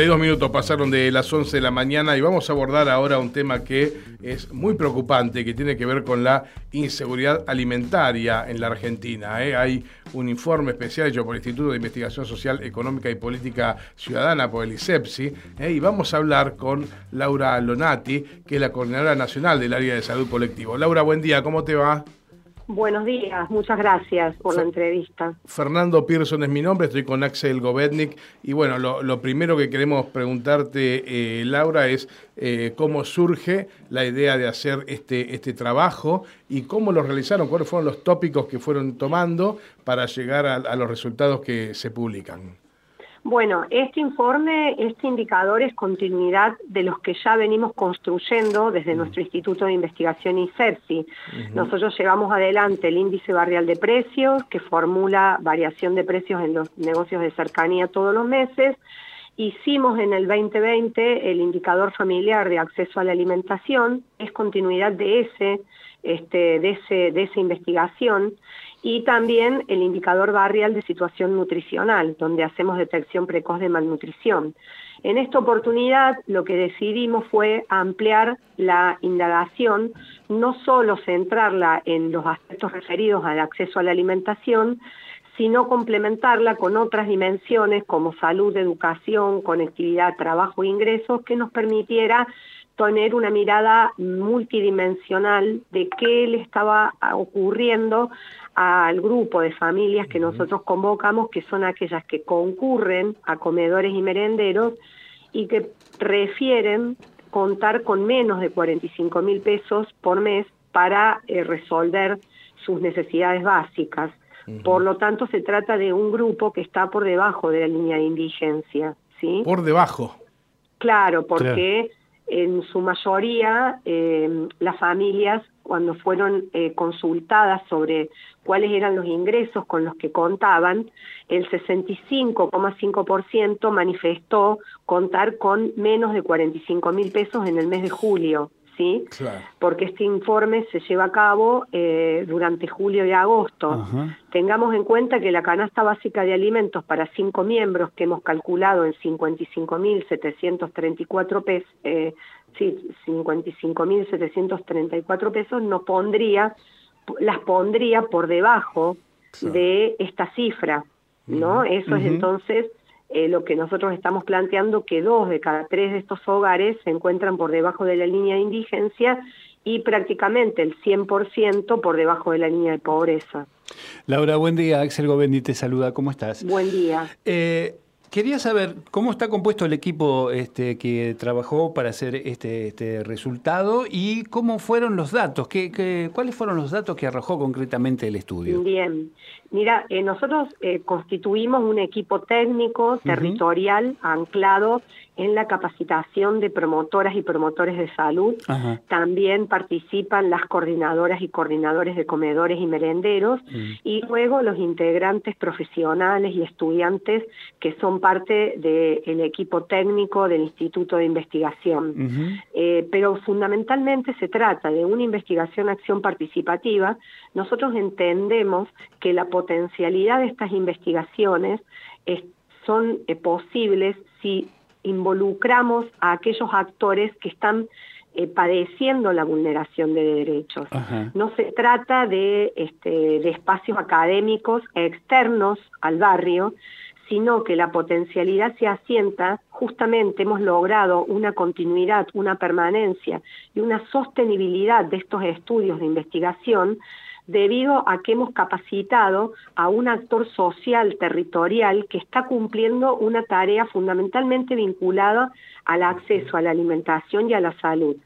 52 minutos pasaron de las 11 de la mañana y vamos a abordar ahora un tema que es muy preocupante, que tiene que ver con la inseguridad alimentaria en la Argentina. ¿eh? Hay un informe especial hecho por el Instituto de Investigación Social, Económica y Política Ciudadana, por el ISEPSI, ¿eh? y vamos a hablar con Laura Lonati, que es la coordinadora nacional del área de salud colectivo. Laura, buen día, ¿cómo te va? Buenos días, muchas gracias por la entrevista. Fernando Pearson es mi nombre, estoy con Axel Govetnik y bueno, lo, primero que queremos preguntarte, eh, Laura, es eh, cómo surge la idea de hacer este, este trabajo y cómo lo realizaron, cuáles fueron los tópicos que fueron tomando para llegar a los resultados que se publican. Bueno, este informe, este indicador es continuidad de los que ya venimos construyendo desde nuestro Instituto de Investigación ICERSI. Nosotros llevamos adelante el índice barrial de precios, que formula variación de precios en los negocios de cercanía todos los meses. Hicimos en el 2020 el indicador familiar de acceso a la alimentación, es continuidad de ese, este, de ese, de esa investigación y también el indicador barrial de situación nutricional, donde hacemos detección precoz de malnutrición. En esta oportunidad lo que decidimos fue ampliar la indagación, no solo centrarla en los aspectos referidos al acceso a la alimentación, sino complementarla con otras dimensiones como salud, educación, conectividad, trabajo e ingresos que nos permitiera tener una mirada multidimensional de qué le estaba ocurriendo al grupo de familias que nosotros convocamos, que son aquellas que concurren a comedores y merenderos y que refieren contar con menos de 45 mil pesos por mes para eh, resolver sus necesidades básicas. Por lo tanto, se trata de un grupo que está por debajo de la línea de indigencia. ¿sí? Por debajo. Claro, porque en su mayoría eh, las familias cuando fueron eh, consultadas sobre cuáles eran los ingresos con los que contaban, el 65,5% manifestó contar con menos de 45 mil pesos en el mes de julio. ¿Sí? Porque este informe se lleva a cabo eh, durante julio y agosto. Tengamos en cuenta que la canasta básica de alimentos para cinco miembros que hemos calculado en 55.734 pesos, eh, sí, 55.734 pesos, no pondría, las pondría por debajo de esta cifra, ¿no? Eso es entonces eh, lo que nosotros estamos planteando, que dos de cada tres de estos hogares se encuentran por debajo de la línea de indigencia y prácticamente el 100% por debajo de la línea de pobreza. Laura, buen día. Axel Govendi te saluda. ¿Cómo estás? Buen día. Eh, Quería saber cómo está compuesto el equipo este, que trabajó para hacer este, este resultado y cómo fueron los datos, ¿Qué, cuáles fueron los datos que arrojó concretamente el estudio. Bien, mira, eh, nosotros eh, constituimos un equipo técnico territorial anclado en la capacitación de promotoras y promotores de salud. También participan las coordinadoras y coordinadores de comedores y merenderos mm. y luego los integrantes profesionales y estudiantes que son parte del equipo técnico del Instituto de Investigación. Eh, pero fundamentalmente se trata de una investigación-acción participativa. Nosotros entendemos que la potencialidad de estas investigaciones son eh, posibles si involucramos a aquellos actores que están eh, padeciendo la vulneración de derechos. No se trata de, este, de espacios académicos externos al barrio, sino que la potencialidad se asienta, justamente hemos logrado una continuidad, una permanencia y una sostenibilidad de estos estudios de investigación debido a que hemos capacitado a un actor social territorial que está cumpliendo una tarea fundamentalmente vinculada al acceso a la alimentación y a la salud.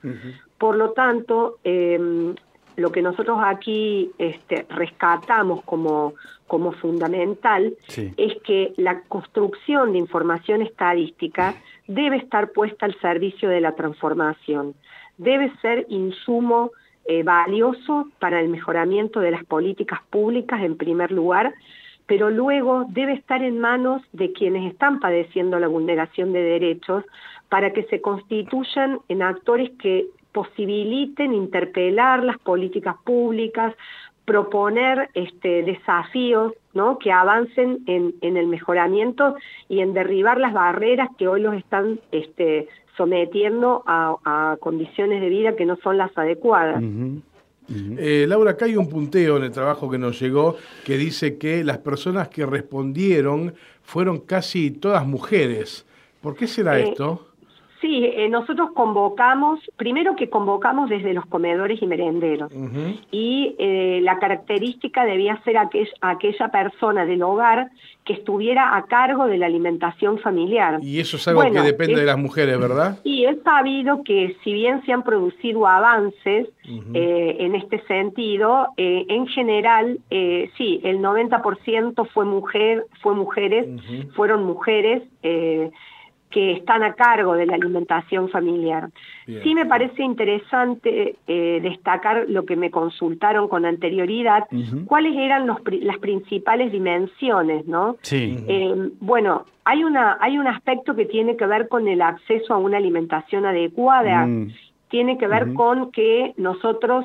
Por lo tanto, em, lo que nosotros aquí este, rescatamos como, como fundamental es que la construcción de información estadística debe estar puesta al servicio de la transformación, debe ser insumo eh, valioso para el mejoramiento de las políticas públicas en primer lugar, pero luego debe estar en manos de quienes están padeciendo la vulneración de derechos para que se constituyan en actores que posibiliten interpelar las políticas públicas, proponer este, desafíos ¿no? que avancen en, en, el mejoramiento y en derribar las barreras que hoy los están este, sometiendo a, condiciones de vida que no son las adecuadas. Eh, Laura, acá hay un punteo en el trabajo que nos llegó que dice que las personas que respondieron fueron casi todas mujeres. ¿Por qué será eh, esto? Sí, eh, nosotros convocamos, primero que convocamos desde los comedores y merenderos, y eh, la característica debía ser aquella persona del hogar que estuviera a cargo de la alimentación familiar. Y eso es algo que depende de las mujeres, ¿verdad? Y es sabido que si bien se han producido avances eh, en este sentido, en general, sí, el 90% fue mujer, fue mujeres, fueron mujeres que están a cargo de la alimentación familiar. Sí me parece interesante eh, destacar lo que me consultaron con anterioridad, cuáles eran las principales dimensiones, ¿no? Sí. Eh, bueno, hay, una, hay un aspecto que tiene que ver con el acceso a una alimentación adecuada, mm. tiene que ver con que nosotros,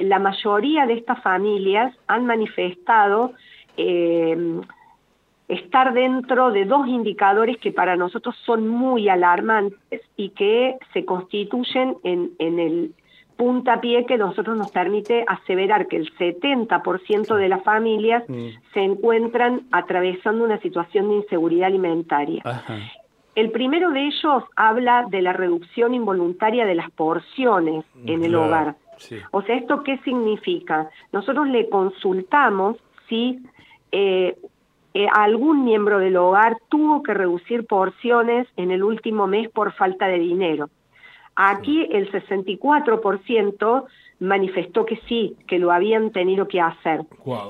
la mayoría de estas familias han manifestado eh, estar dentro de dos indicadores que para nosotros son muy alarmantes y que se constituyen en, en el puntapié que nosotros nos permite aseverar que el 70% de las familias mm. se encuentran atravesando una situación de inseguridad alimentaria. El primero de ellos habla de la reducción involuntaria de las porciones en el hogar. O sea, ¿esto qué significa? Nosotros le consultamos si eh, eh, algún miembro del hogar tuvo que reducir porciones en el último mes por falta de dinero. Aquí el 64% manifestó que sí, que lo habían tenido que hacer.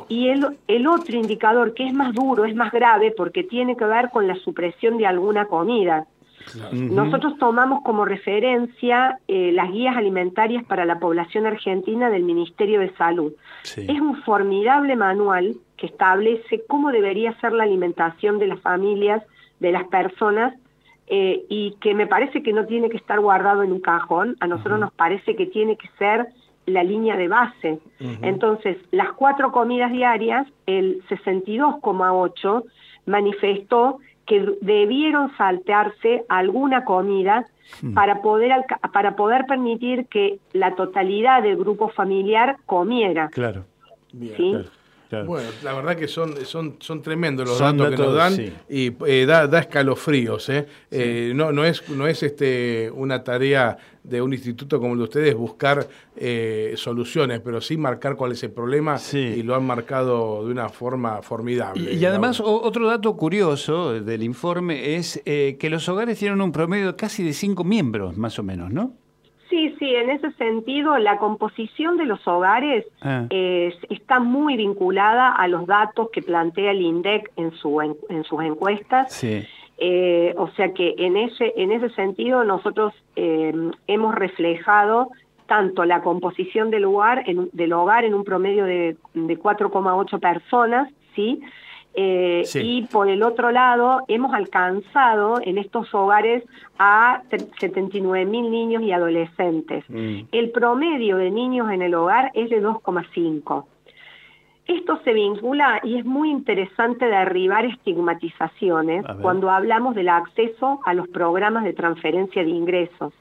Y el, el otro indicador que es más duro, es más grave, porque tiene que ver con la supresión de alguna comida. Nosotros tomamos como referencia eh, las guías alimentarias para la población argentina del Ministerio de Salud. Es un formidable manual que establece cómo debería ser la alimentación de las familias, de las personas, eh, y que me parece que no tiene que estar guardado en un cajón, a nosotros nos parece que tiene que ser la línea de base. Entonces, las cuatro comidas diarias, el 62,8 manifestó que debieron saltearse alguna comida hmm. para poder para poder permitir que la totalidad del grupo familiar comiera. Claro. ¿sí? Bueno, la verdad que son, son, son tremendos los datos, que nos dan y eh, da, da, escalofríos. ¿eh? Eh, no, no, es, no es este, una tarea de un instituto como el de ustedes buscar soluciones, pero sí marcar cuál es el problema y lo han marcado de una forma formidable. Y, además, otro dato curioso del informe es que los hogares tienen un promedio casi de cinco miembros, más o menos, ¿no? Sí, sí, en ese sentido la composición de los hogares ah. está muy vinculada a los datos que plantea el INDEC en, su, en, sus encuestas. Eh, o sea que en ese, en ese sentido nosotros eh, hemos reflejado tanto la composición del hogar, en, del hogar en un promedio de, de 4,8 personas, ¿sí? Eh, y por el otro lado, hemos alcanzado en estos hogares a 79 mil niños y adolescentes. Mm. El promedio de niños en el hogar es de 2,5. Esto se vincula y es muy interesante derribar estigmatizaciones cuando hablamos del acceso a los programas de transferencia de ingresos.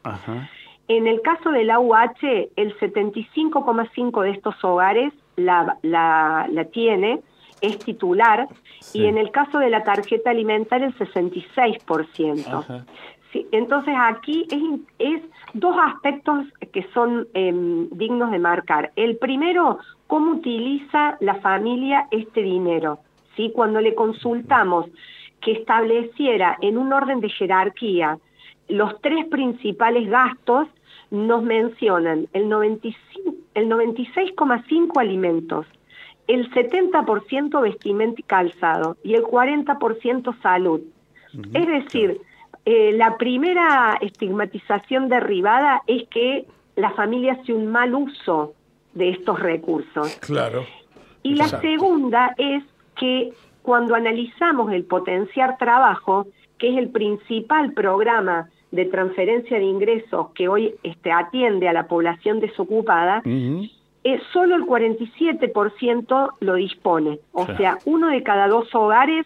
En el caso del AUH, el 75,5 de estos hogares la, la, la tiene, es titular y en el caso de la tarjeta alimentaria el 66%. Sí, entonces aquí es, es, dos aspectos que son em, dignos de marcar. El primero, cómo utiliza la familia este dinero. ¿sí? Cuando le consultamos que estableciera en un orden de jerarquía los tres principales gastos, nos mencionan el, 95, el 96,5 alimentos, el 70% vestimenta y calzado y el 40% salud. es decir, eh, la primera estigmatización derribada es que la familia hace un mal uso de estos recursos. Claro. Y la segunda es que cuando analizamos el potenciar trabajo, que es el principal programa de transferencia de ingresos que hoy este, atiende a la población desocupada, eh, solo el 47% lo dispone. O sea, uno de cada dos hogares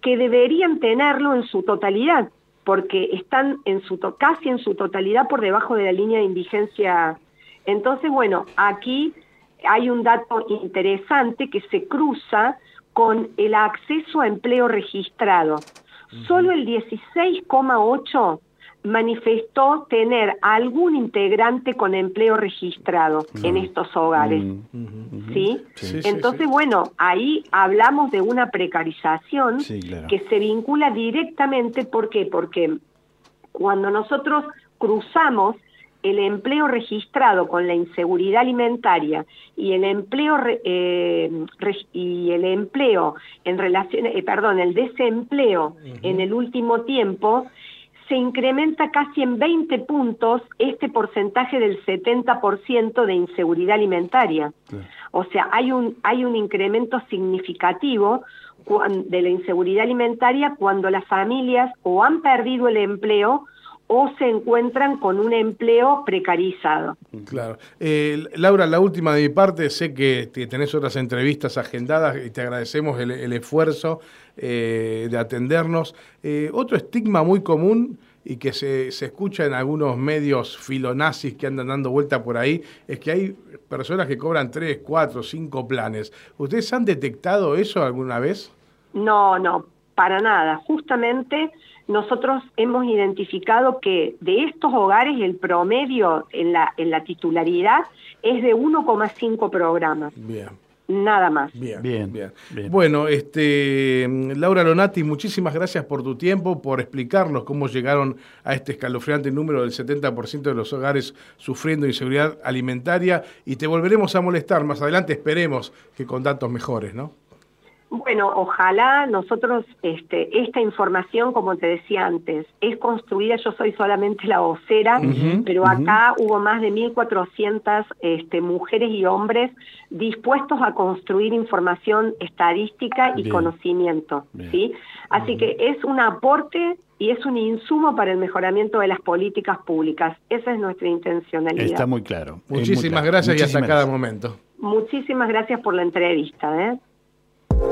que deberían tenerlo en su totalidad, porque están en su casi en su totalidad por debajo de la línea de indigencia. Entonces, bueno, aquí hay un dato interesante que se cruza con el acceso a empleo registrado. Solo el 16,8 manifestó tener algún integrante con empleo registrado en estos hogares. ¿Sí? Entonces, bueno, ahí hablamos de una precarización que se vincula directamente, ¿por qué? Porque cuando nosotros cruzamos el empleo registrado con la inseguridad alimentaria y el empleo eh, y el empleo en relación eh, perdón el desempleo en el último tiempo se incrementa casi en 20 puntos este porcentaje del 70% de inseguridad alimentaria. O sea, hay un, hay un incremento significativo de la inseguridad alimentaria cuando las familias o han perdido el empleo o se encuentran con un empleo precarizado. Claro. Eh, Laura, la última de mi parte, sé que tenés otras entrevistas agendadas y te agradecemos el, esfuerzo eh, de atendernos. Eh, otro estigma muy común y que se, se, escucha en algunos medios filonazis que andan dando vuelta por ahí, es que hay personas que cobran tres, cuatro, cinco planes. ¿Ustedes han detectado eso alguna vez? No, no, para nada. Justamente nosotros hemos identificado que de estos hogares el promedio en la, en la titularidad es de 1,5 programas. Bien. Nada más. Bien, bien, bien, Bueno, este, Laura Lonati, muchísimas gracias por tu tiempo, por explicarnos cómo llegaron a este escalofriante número del 70% de los hogares sufriendo inseguridad alimentaria y te volveremos a molestar más adelante, esperemos que con datos mejores, ¿no? Bueno, ojalá nosotros, este, esta información, como te decía antes, es construida, yo soy solamente la vocera, pero acá hubo más de 1.400 este, mujeres y hombres dispuestos a construir información estadística y conocimiento, ¿sí? Así que es un aporte y es un insumo para el mejoramiento de las políticas públicas. Esa es nuestra intencionalidad. Está muy claro. Muchísimas gracias y hasta cada momento. Muchísimas gracias por la entrevista. ¿eh?